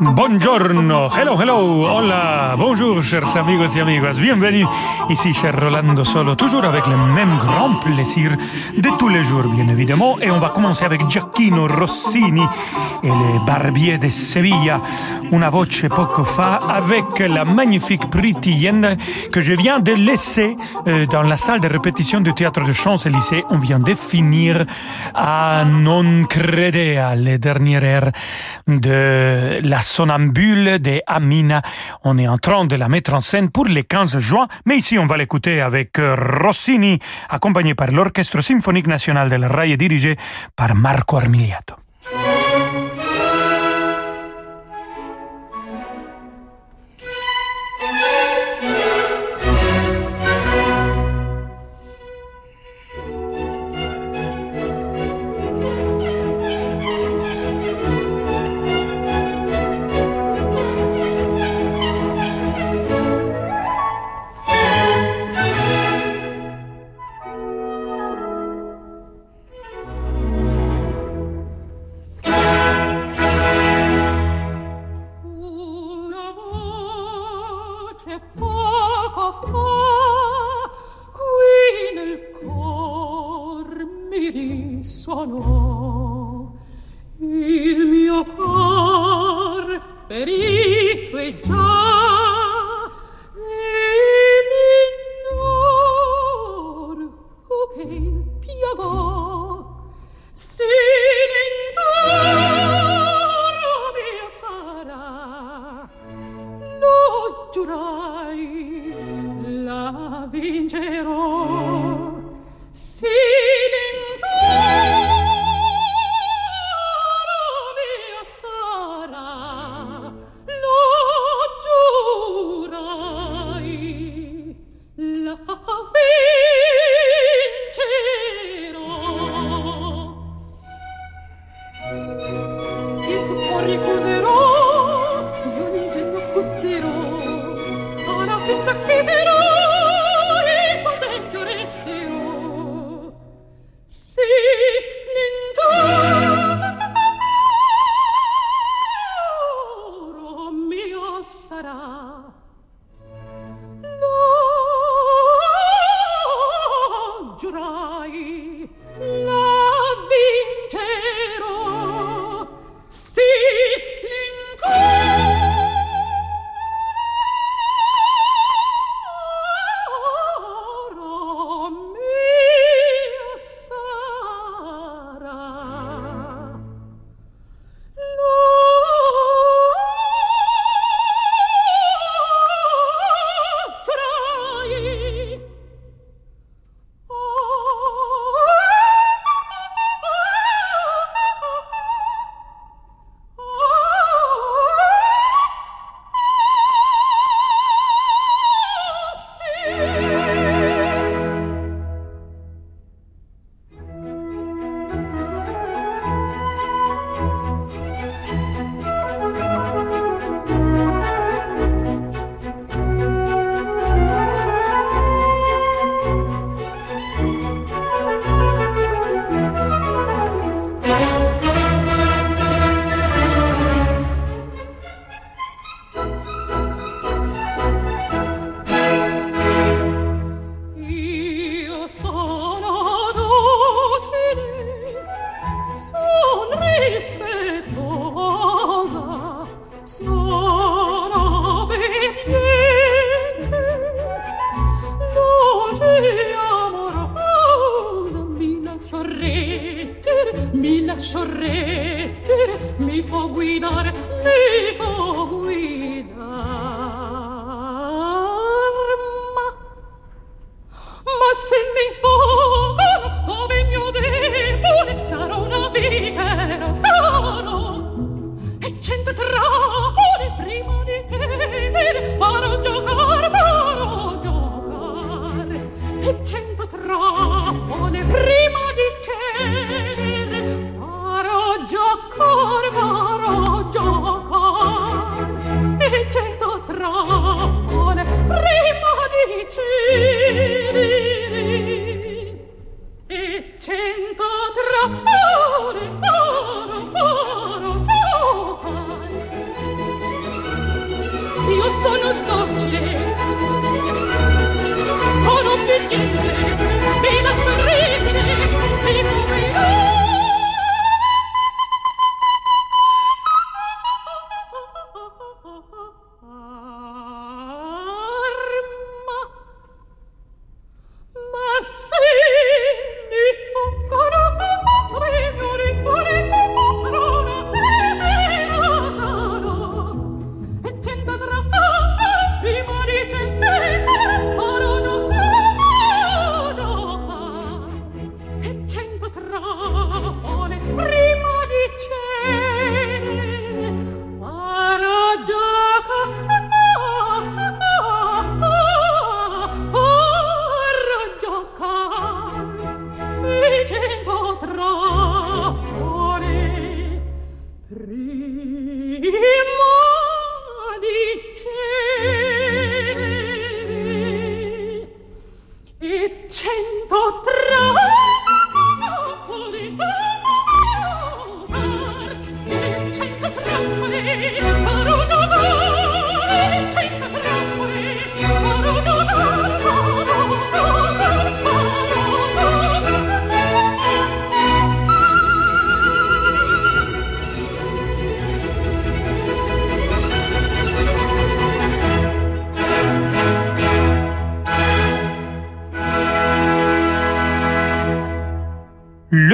Buongiorno, hello, hello, hola, bonjour chers amigos et amigas, bienvenue. Ici cher Rolando Solo, toujours avec le même grand plaisir de tous les jours bien évidemment, et on va commencer avec Giacchino Rossini et les Barbiers de Sevilla, una voce poco fa avec la magnifique Pretty que je viens de laisser euh, dans la salle de répétition du théâtre de Champs-Élysées, on vient de finir à Non Credea, les dernières heures de la Sonambule de Amina. On est en train de la mettre en scène pour le 15 juin, mais ici on va l'écouter avec euh, Rossini, accompagné par l'Orchestre symphonique national de la RAI et dirigé par Marco Armiliato. sono. Il mio cor ferito e già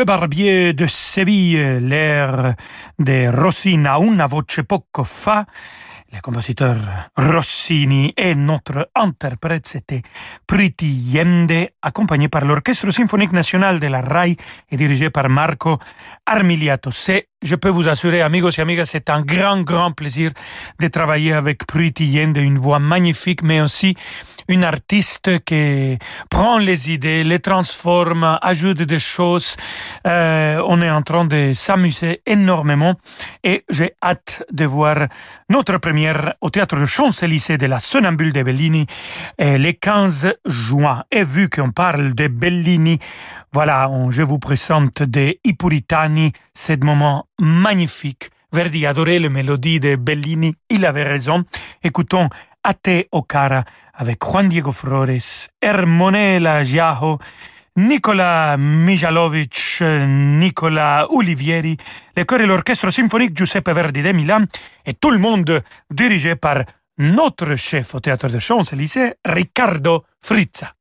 Barbier de Séville, l'air de Rossini a una voce poco fa. Le compositeur Rossini et notre interprète, c'était Priti Yende, accompagné par l'Orchestre symphonique national de la RAI et dirigé par Marco Armiliato. C'est, je peux vous assurer, amigos et amigas, c'est un grand, grand plaisir de travailler avec Priti Yende, une voix magnifique, mais aussi une artiste qui prend les idées, les transforme, ajoute des choses. Euh, on est en train de s'amuser énormément et j'ai hâte de voir notre première au théâtre de Champs-Élysées de la Sonambule de Bellini euh, le 15 juin. Et vu qu'on parle de Bellini, voilà, je vous présente des Ipuritani, ce moment magnifique. Verdi adorait les mélodies de Bellini, il avait raison. Écoutons Ate Okara avec Juan Diego Flores, Hermonela Giajo, Nicola Mijalovic, Nicola Olivieri, le chœur et l'orchestre symphonique Giuseppe Verdi de Milan et tout le monde dirigé par notre chef au théâtre de Champs-Élysées, Riccardo Frizza.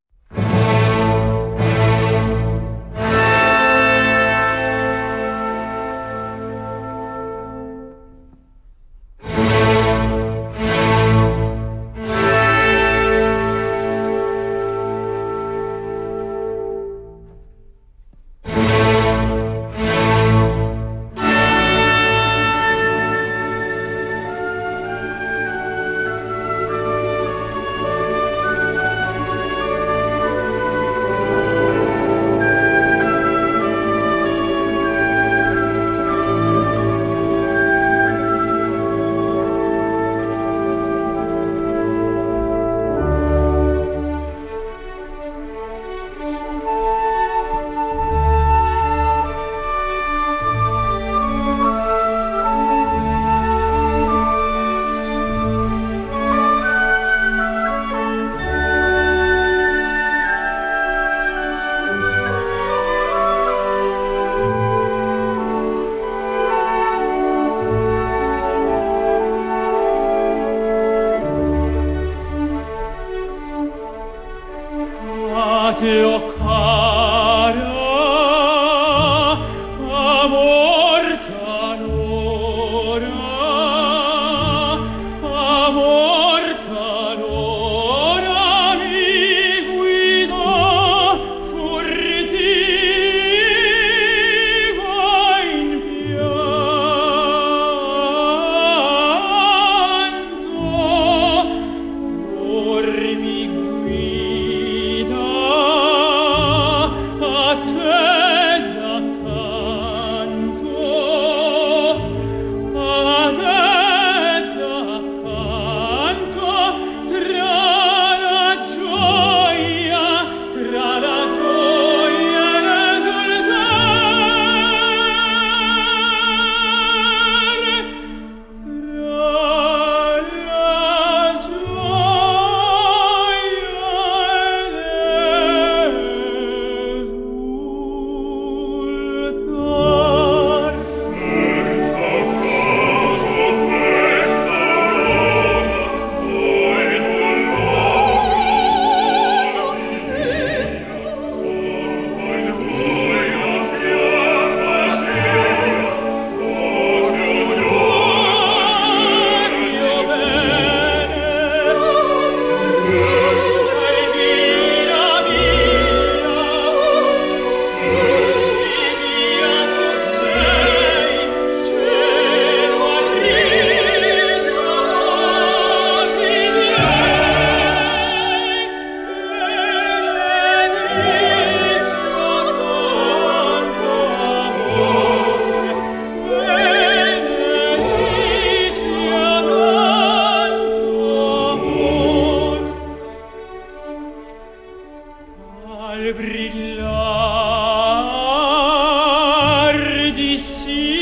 see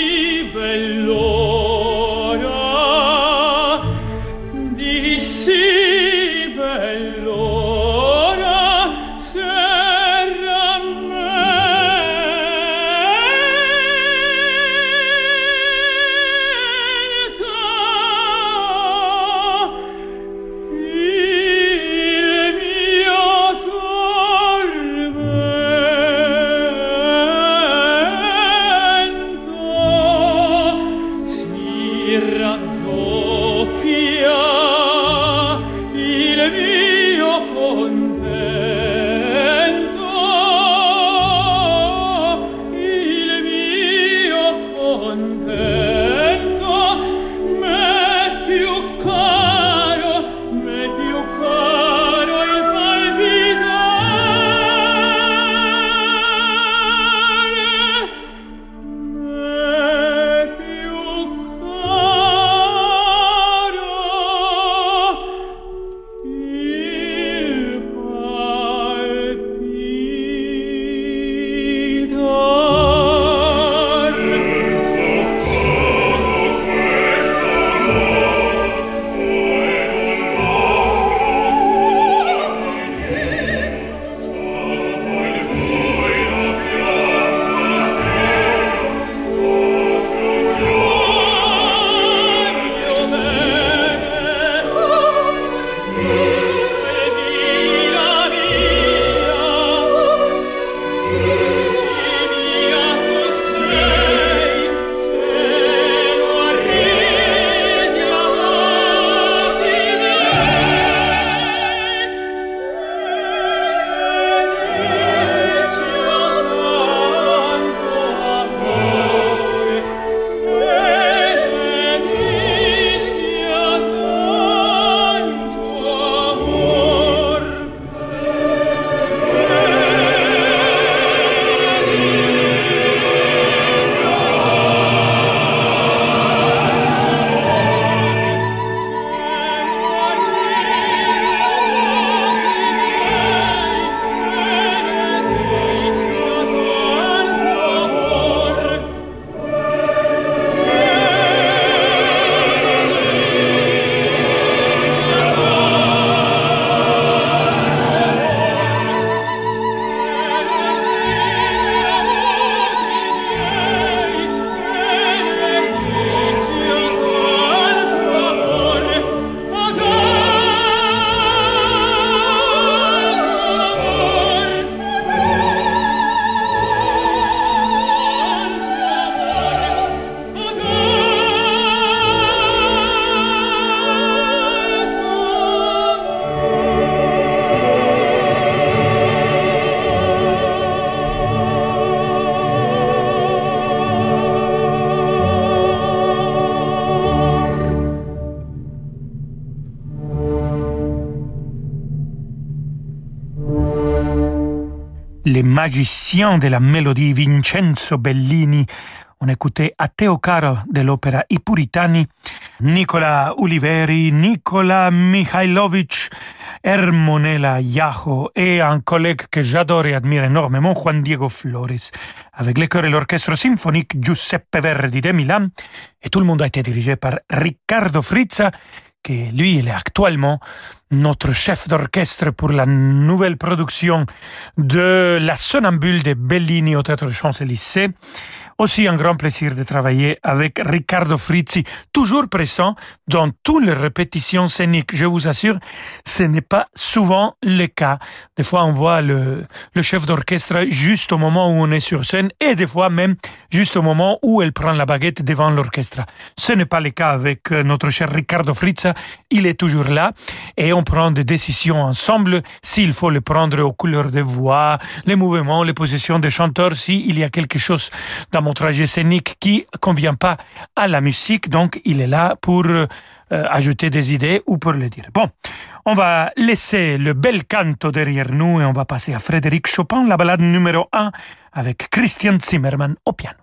les magiciens de la mélodie Vincenzo Bellini. On écoutait Teo Caro de l'opéra I Puritani, Nicola Oliveri, Nicola Mikhailovich, Hermonella Iajo et un collègue que j'adore et admire énormément, Juan Diego Flores, avec le chœur et l'orchestre symphonique Giuseppe Verdi de Milan. Et tout le monde a été dirigé par Riccardo Frizza, que lui, est actuellement notre chef d'orchestre pour la nouvelle production de La Sonambule de Bellini au Théâtre de Champs-Élysées. Aussi un grand plaisir de travailler avec Riccardo Frizzi, toujours présent dans toutes les répétitions scéniques. Je vous assure, ce n'est pas souvent le cas. Des fois, on voit le, chef d'orchestre juste au moment où on est sur scène et des fois même juste au moment où elle prend la baguette devant l'orchestre. Ce n'est pas le cas avec euh, notre cher Riccardo Frizzi. Il est toujours là et on prend des décisions ensemble s'il faut les prendre aux couleurs de voix, les mouvements, les positions des chanteurs, s'il y a quelque chose dans mon trajet scénique qui convient pas à la musique. Donc, il est là pour euh, ajouter des idées ou pour le dire. Bon, on va laisser le bel canto derrière nous et on va passer à Frédéric Chopin, la balade numéro 1 avec Christian Zimmermann au piano.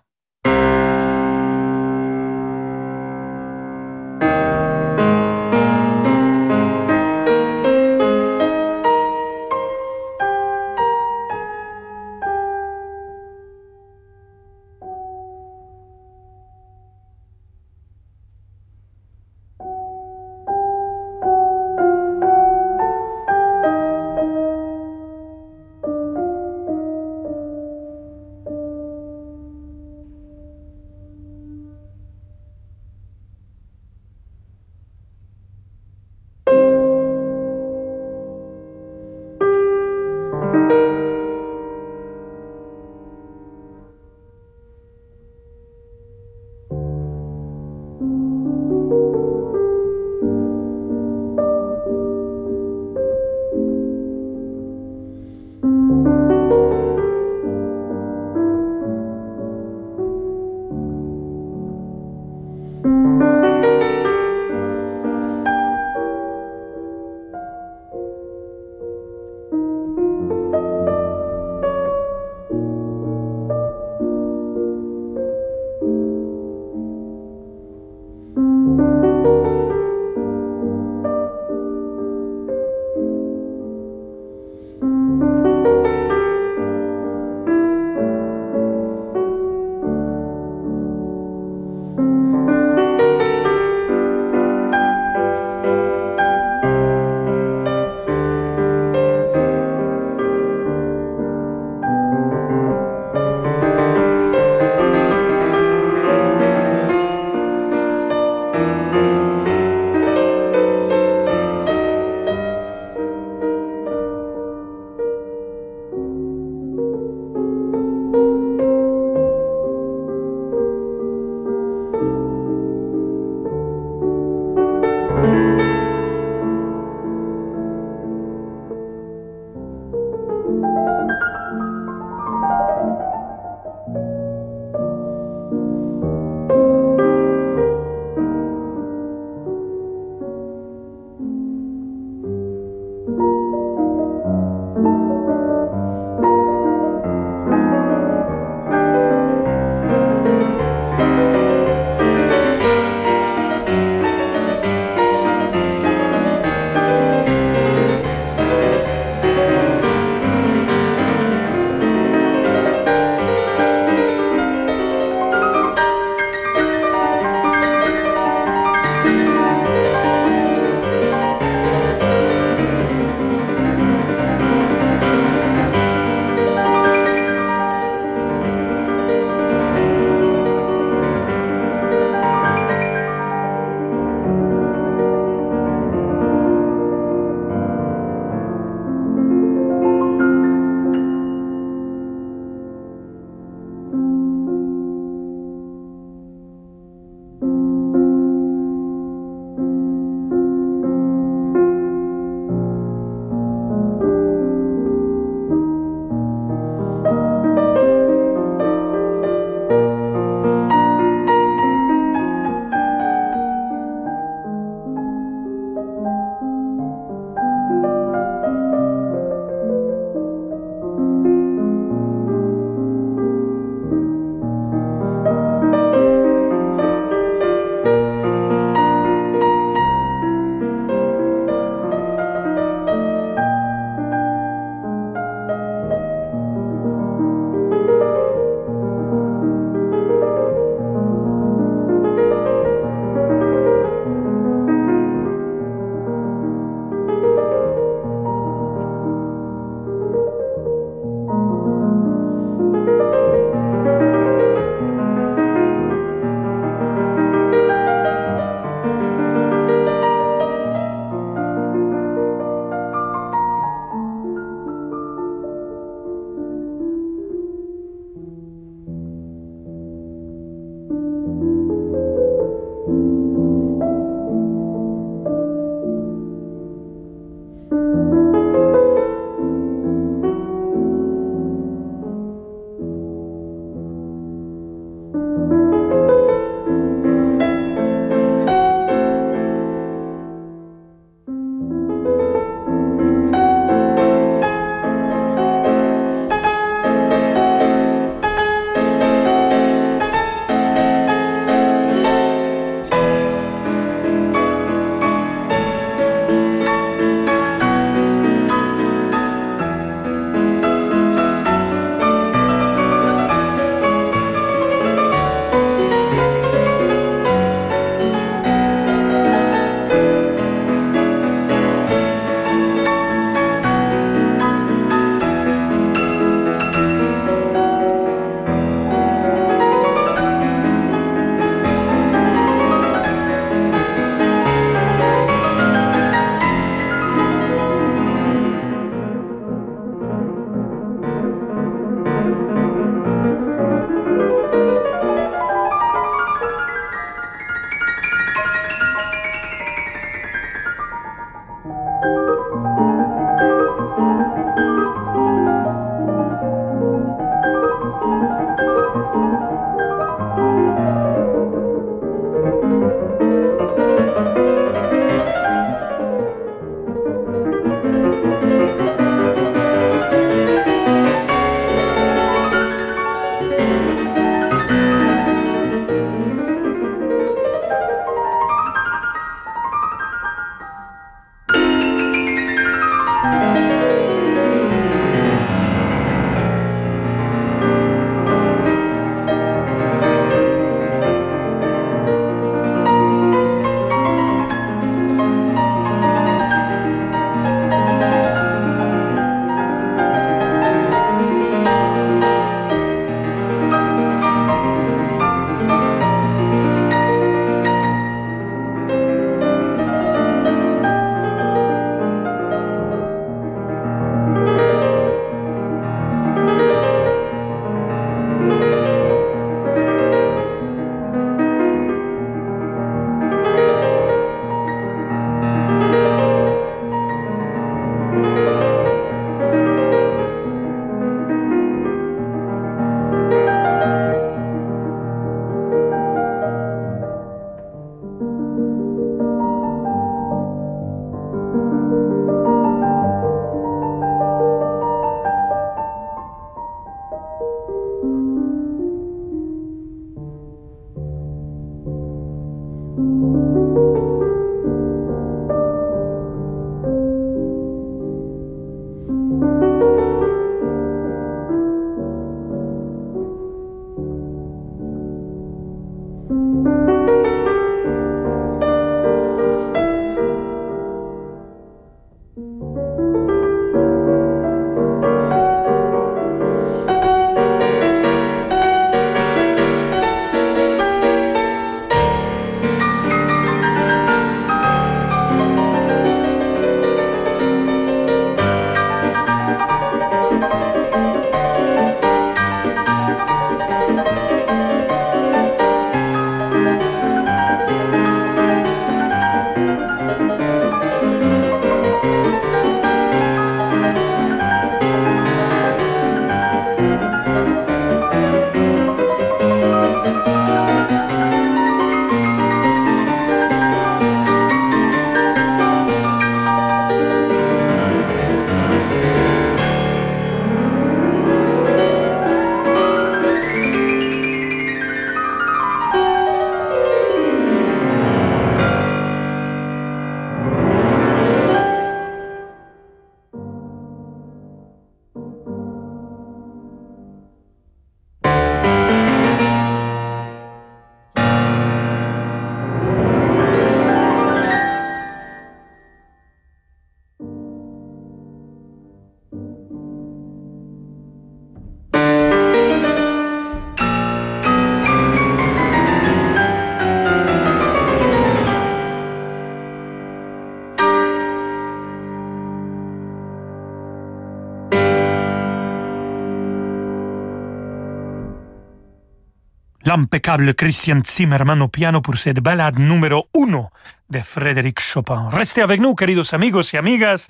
L'impeccable Christian Zimmermann au piano pour cette balade numéro uno de Frédéric Chopin. Restez avec nous, queridos amigos et amigas.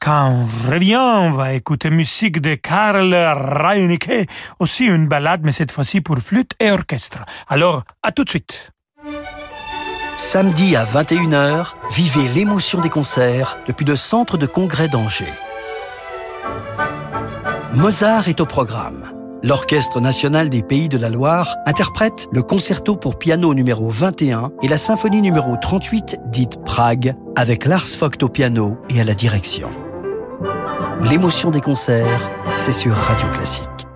Quand on revient, on va écouter musique de Karl Reinicke, aussi une balade, mais cette fois-ci pour flûte et orchestre. Alors, à tout de suite. Samedi à 21h, vivez l'émotion des concerts depuis le centre de congrès d'Angers. Mozart est au programme. L'Orchestre national des Pays de la Loire interprète le concerto pour piano numéro 21 et la symphonie numéro 38 dite Prague avec Lars Vogt au piano et à la direction. L'émotion des concerts, c'est sur Radio Classique.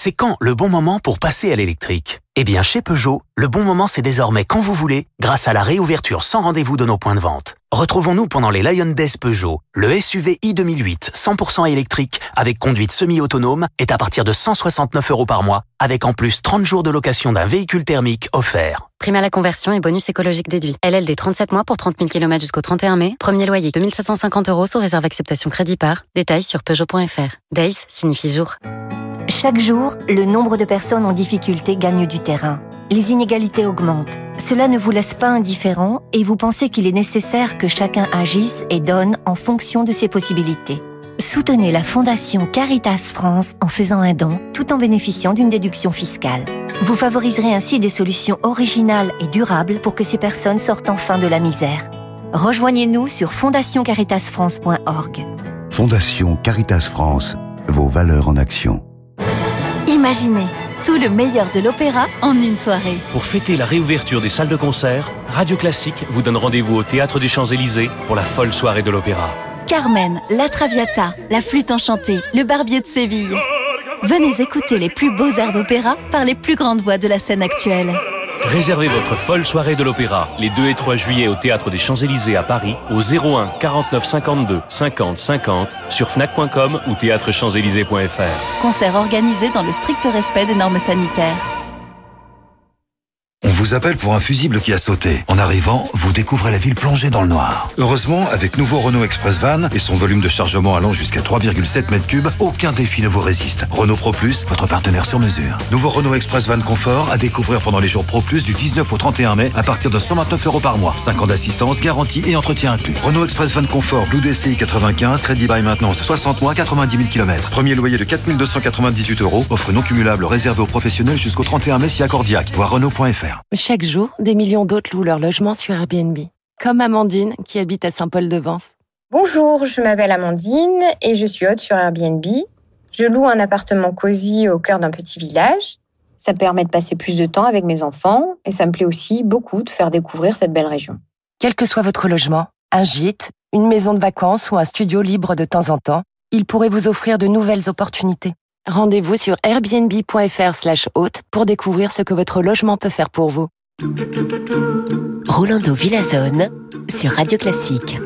C'est quand le bon moment pour passer à l'électrique? Eh bien, chez Peugeot, le bon moment c'est désormais quand vous voulez, grâce à la réouverture sans rendez-vous de nos points de vente. Retrouvons-nous pendant les Lion Days Peugeot. Le SUV i 2008, 100% électrique, avec conduite semi-autonome, est à partir de 169 euros par mois, avec en plus 30 jours de location d'un véhicule thermique offert. Prime à la conversion et bonus écologique déduit. LLD 37 mois pour 30 000 km jusqu'au 31 mai. Premier loyer 2750 euros sous réserve acceptation crédit par. Détails sur Peugeot.fr. Days signifie jour. Chaque jour, le nombre de personnes en difficulté gagne du terrain. Les inégalités augmentent. Cela ne vous laisse pas indifférent et vous pensez qu'il est nécessaire que chacun agisse et donne en fonction de ses possibilités. Soutenez la Fondation Caritas France en faisant un don tout en bénéficiant d'une déduction fiscale. Vous favoriserez ainsi des solutions originales et durables pour que ces personnes sortent enfin de la misère. Rejoignez-nous sur fondationcaritasfrance.org. Fondation Caritas France, vos valeurs en action. Imaginez tout le meilleur de l'opéra en une soirée. Pour fêter la réouverture des salles de concert, Radio Classique vous donne rendez-vous au Théâtre des Champs-Élysées pour la folle soirée de l'opéra. Carmen, La Traviata, La Flûte Enchantée, Le Barbier de Séville. Venez écouter les plus beaux airs d'opéra par les plus grandes voix de la scène actuelle. Réservez votre folle soirée de l'opéra les 2 et 3 juillet au Théâtre des Champs-Élysées à Paris au 01 49 52 50 50 sur fnac.com ou théâtrechamps-élysées.fr. Concert organisé dans le strict respect des normes sanitaires. On vous appelle pour un fusible qui a sauté. En arrivant, vous découvrez la ville plongée dans le noir. Heureusement, avec nouveau Renault Express Van et son volume de chargement allant jusqu'à 3,7 m3, aucun défi ne vous résiste. Renault Pro Plus, votre partenaire sur mesure. Nouveau Renault Express Van Confort à découvrir pendant les jours Pro Plus du 19 au 31 mai à partir de 129 euros par mois. 5 ans d'assistance, garantie et entretien inclus. Renault Express Van Confort Blue DCI 95, crédit by maintenance 60 mois, 90 000 km. Premier loyer de 4298 euros. Offre non cumulable réservée aux professionnels jusqu'au 31 mai si accordiaque. Voir Renault.fr. Chaque jour, des millions d'autres louent leur logement sur Airbnb. Comme Amandine, qui habite à Saint-Paul-de-Vence. Bonjour, je m'appelle Amandine et je suis hôte sur Airbnb. Je loue un appartement cosy au cœur d'un petit village. Ça me permet de passer plus de temps avec mes enfants et ça me plaît aussi beaucoup de faire découvrir cette belle région. Quel que soit votre logement, un gîte, une maison de vacances ou un studio libre de temps en temps, il pourrait vous offrir de nouvelles opportunités. Rendez-vous sur airbnb.fr slash hôte pour découvrir ce que votre logement peut faire pour vous. Rolando Villazone sur Radio Classique.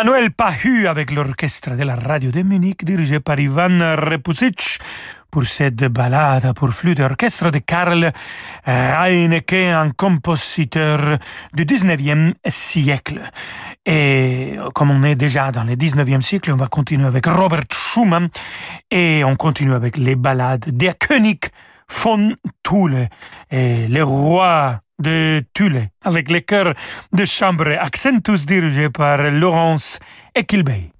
Emmanuel Pahu avec l'orchestre de la radio de Munich dirigé par Ivan Repusic pour cette balade pour flûte orchestre de Karl Heineke, un compositeur du 19e siècle. Et comme on est déjà dans le 19e siècle, on va continuer avec Robert Schumann et on continue avec les ballades de König von Thule, et le roi de Thule, avec les chœurs de chambre Accentus dirigé par Laurence Equilbey.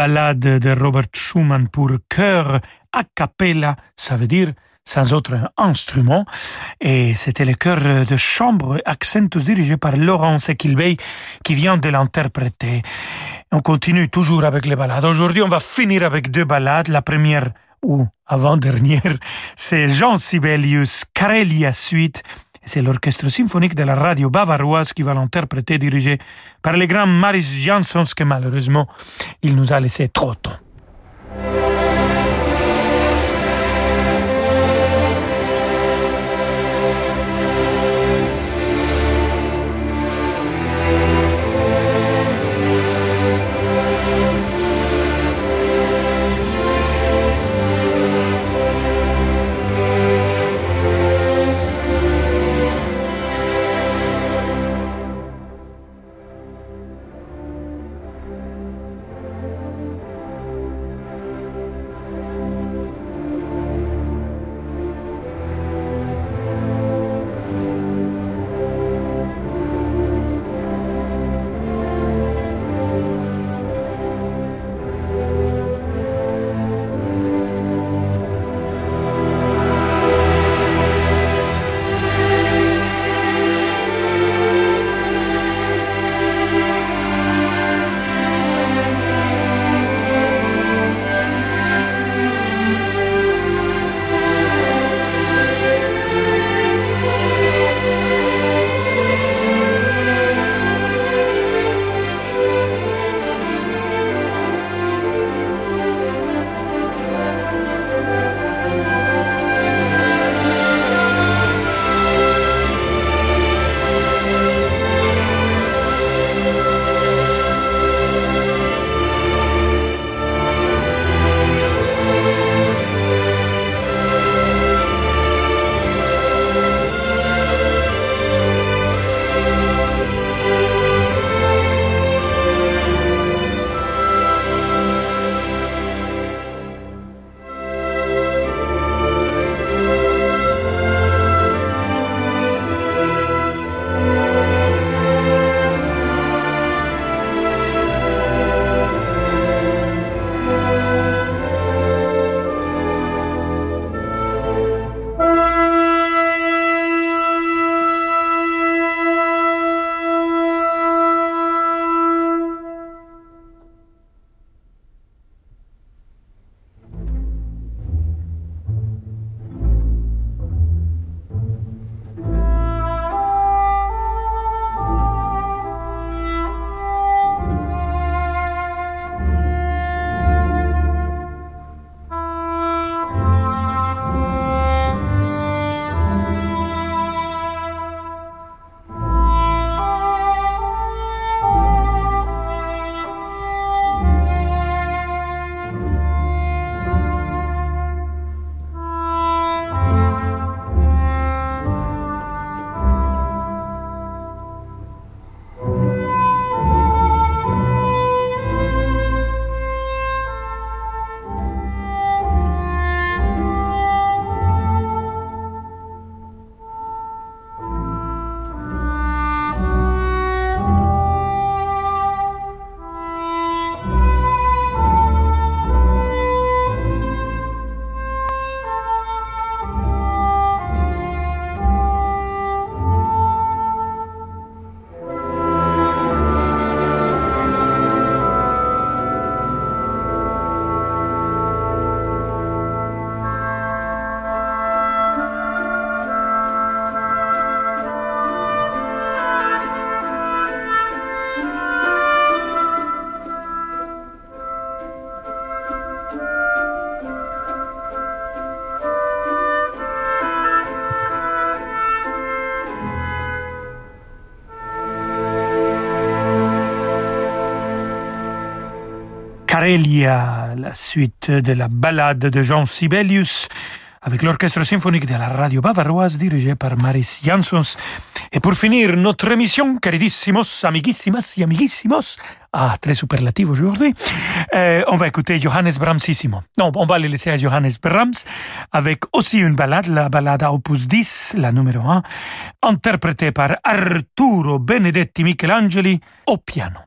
Ballade de Robert Schumann pour chœur a cappella, ça veut dire sans autre instrument. Et c'était le chœur de chambre Accentus dirigé par Laurence Equilbey qui vient de l'interpréter. On continue toujours avec les ballades. Aujourd'hui, on va finir avec deux ballades. La première, ou avant-dernière, c'est Jean Sibelius, Karelia Suite. C'est l'orchestre symphonique de la radio bavaroise qui va l'interpréter, dirigé par le grand Maris Jansons, que malheureusement, il nous a laissé trop tôt. Carelia, la suite de la ballade de Jean Sibelius, avec l'orchestre symphonique de la radio bavaroise dirigé par Maris Jansons. Et pour finir notre émission, queridissimos, amiguissimas y amiguissimos, ah, très superlatif aujourd'hui, euh, on va écouter Johannes Brahmsissimo. Non, on va le laisser à Johannes Brahms, avec aussi une ballade, la ballade opus 10, la numéro 1, interprétée par Arturo Benedetti Michelangeli au piano.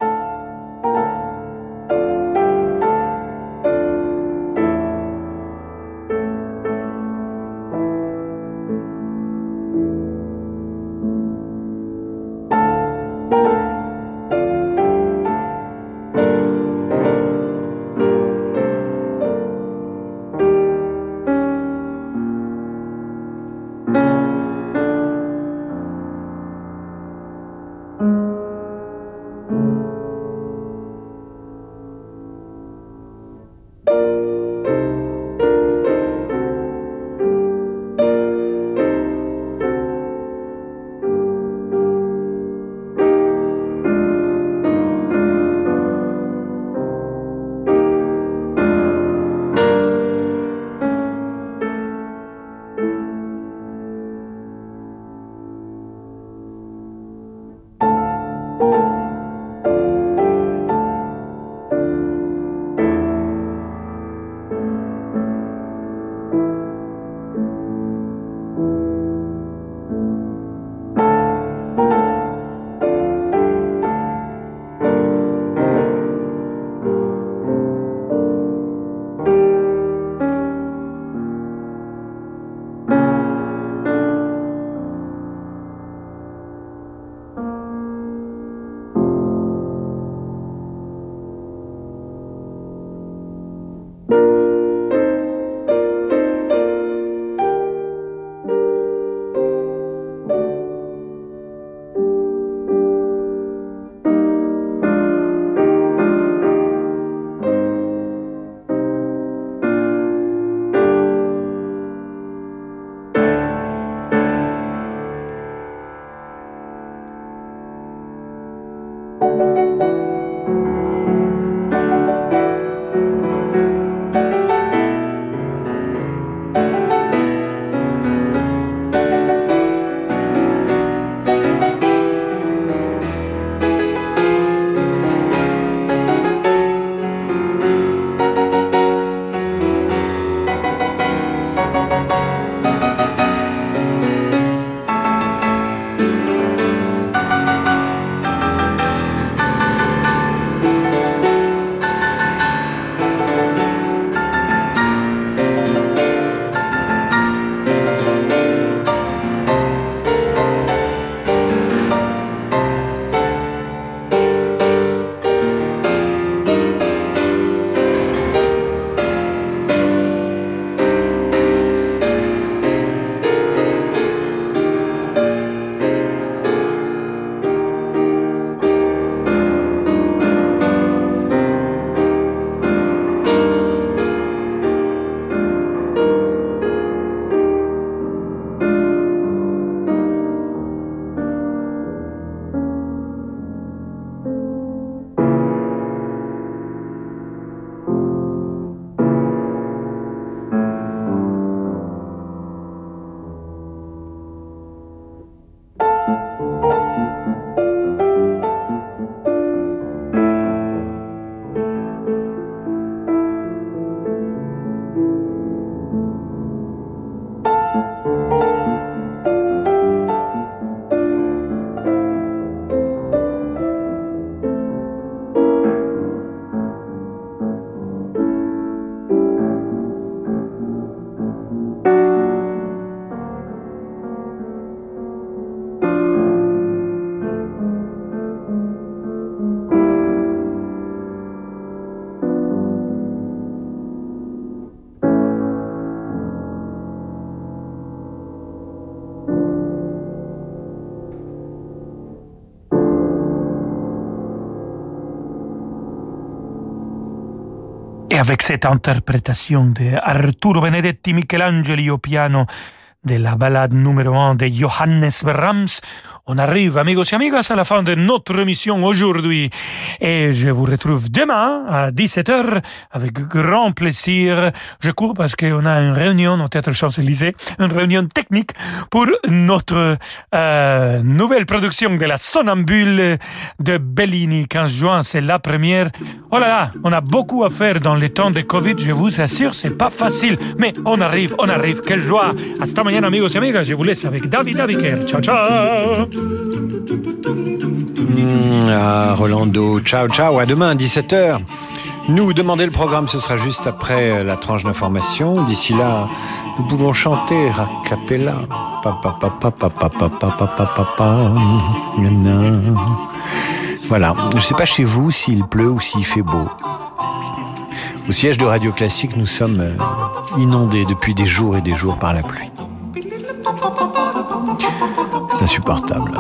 Et avec cette interprétation de Arturo Benedetti Michelangeli au piano de la balade numéro 1 de Johannes Brahms, on arrive, amigos et amigas, à la fin de notre émission aujourd'hui. Et je vous retrouve demain à 17h avec grand plaisir. Je cours parce qu'on a une réunion au Théâtre Champs-Élysées, une réunion technique pour notre euh, nouvelle production de la Sonambule de Bellini. 15 juin, c'est la première. Oh là là, on a beaucoup à faire dans les temps de Covid, je vous assure, c'est pas facile. Mais on arrive, on arrive. Quelle joie. Hasta mañana, amigos et amigas. Je vous laisse avec David Abiker. Ciao, ciao. Mmh, ah, Rolando, ciao ciao, à demain 17h. Nous demander le programme, ce sera juste après la tranche d'information. D'ici là, nous pouvons chanter a cappella. Voilà, je ne sais pas chez vous s'il pleut ou s'il fait beau. Au siège de Radio Classique, nous sommes inondés depuis des jours et des jours par la pluie. C'est insupportable.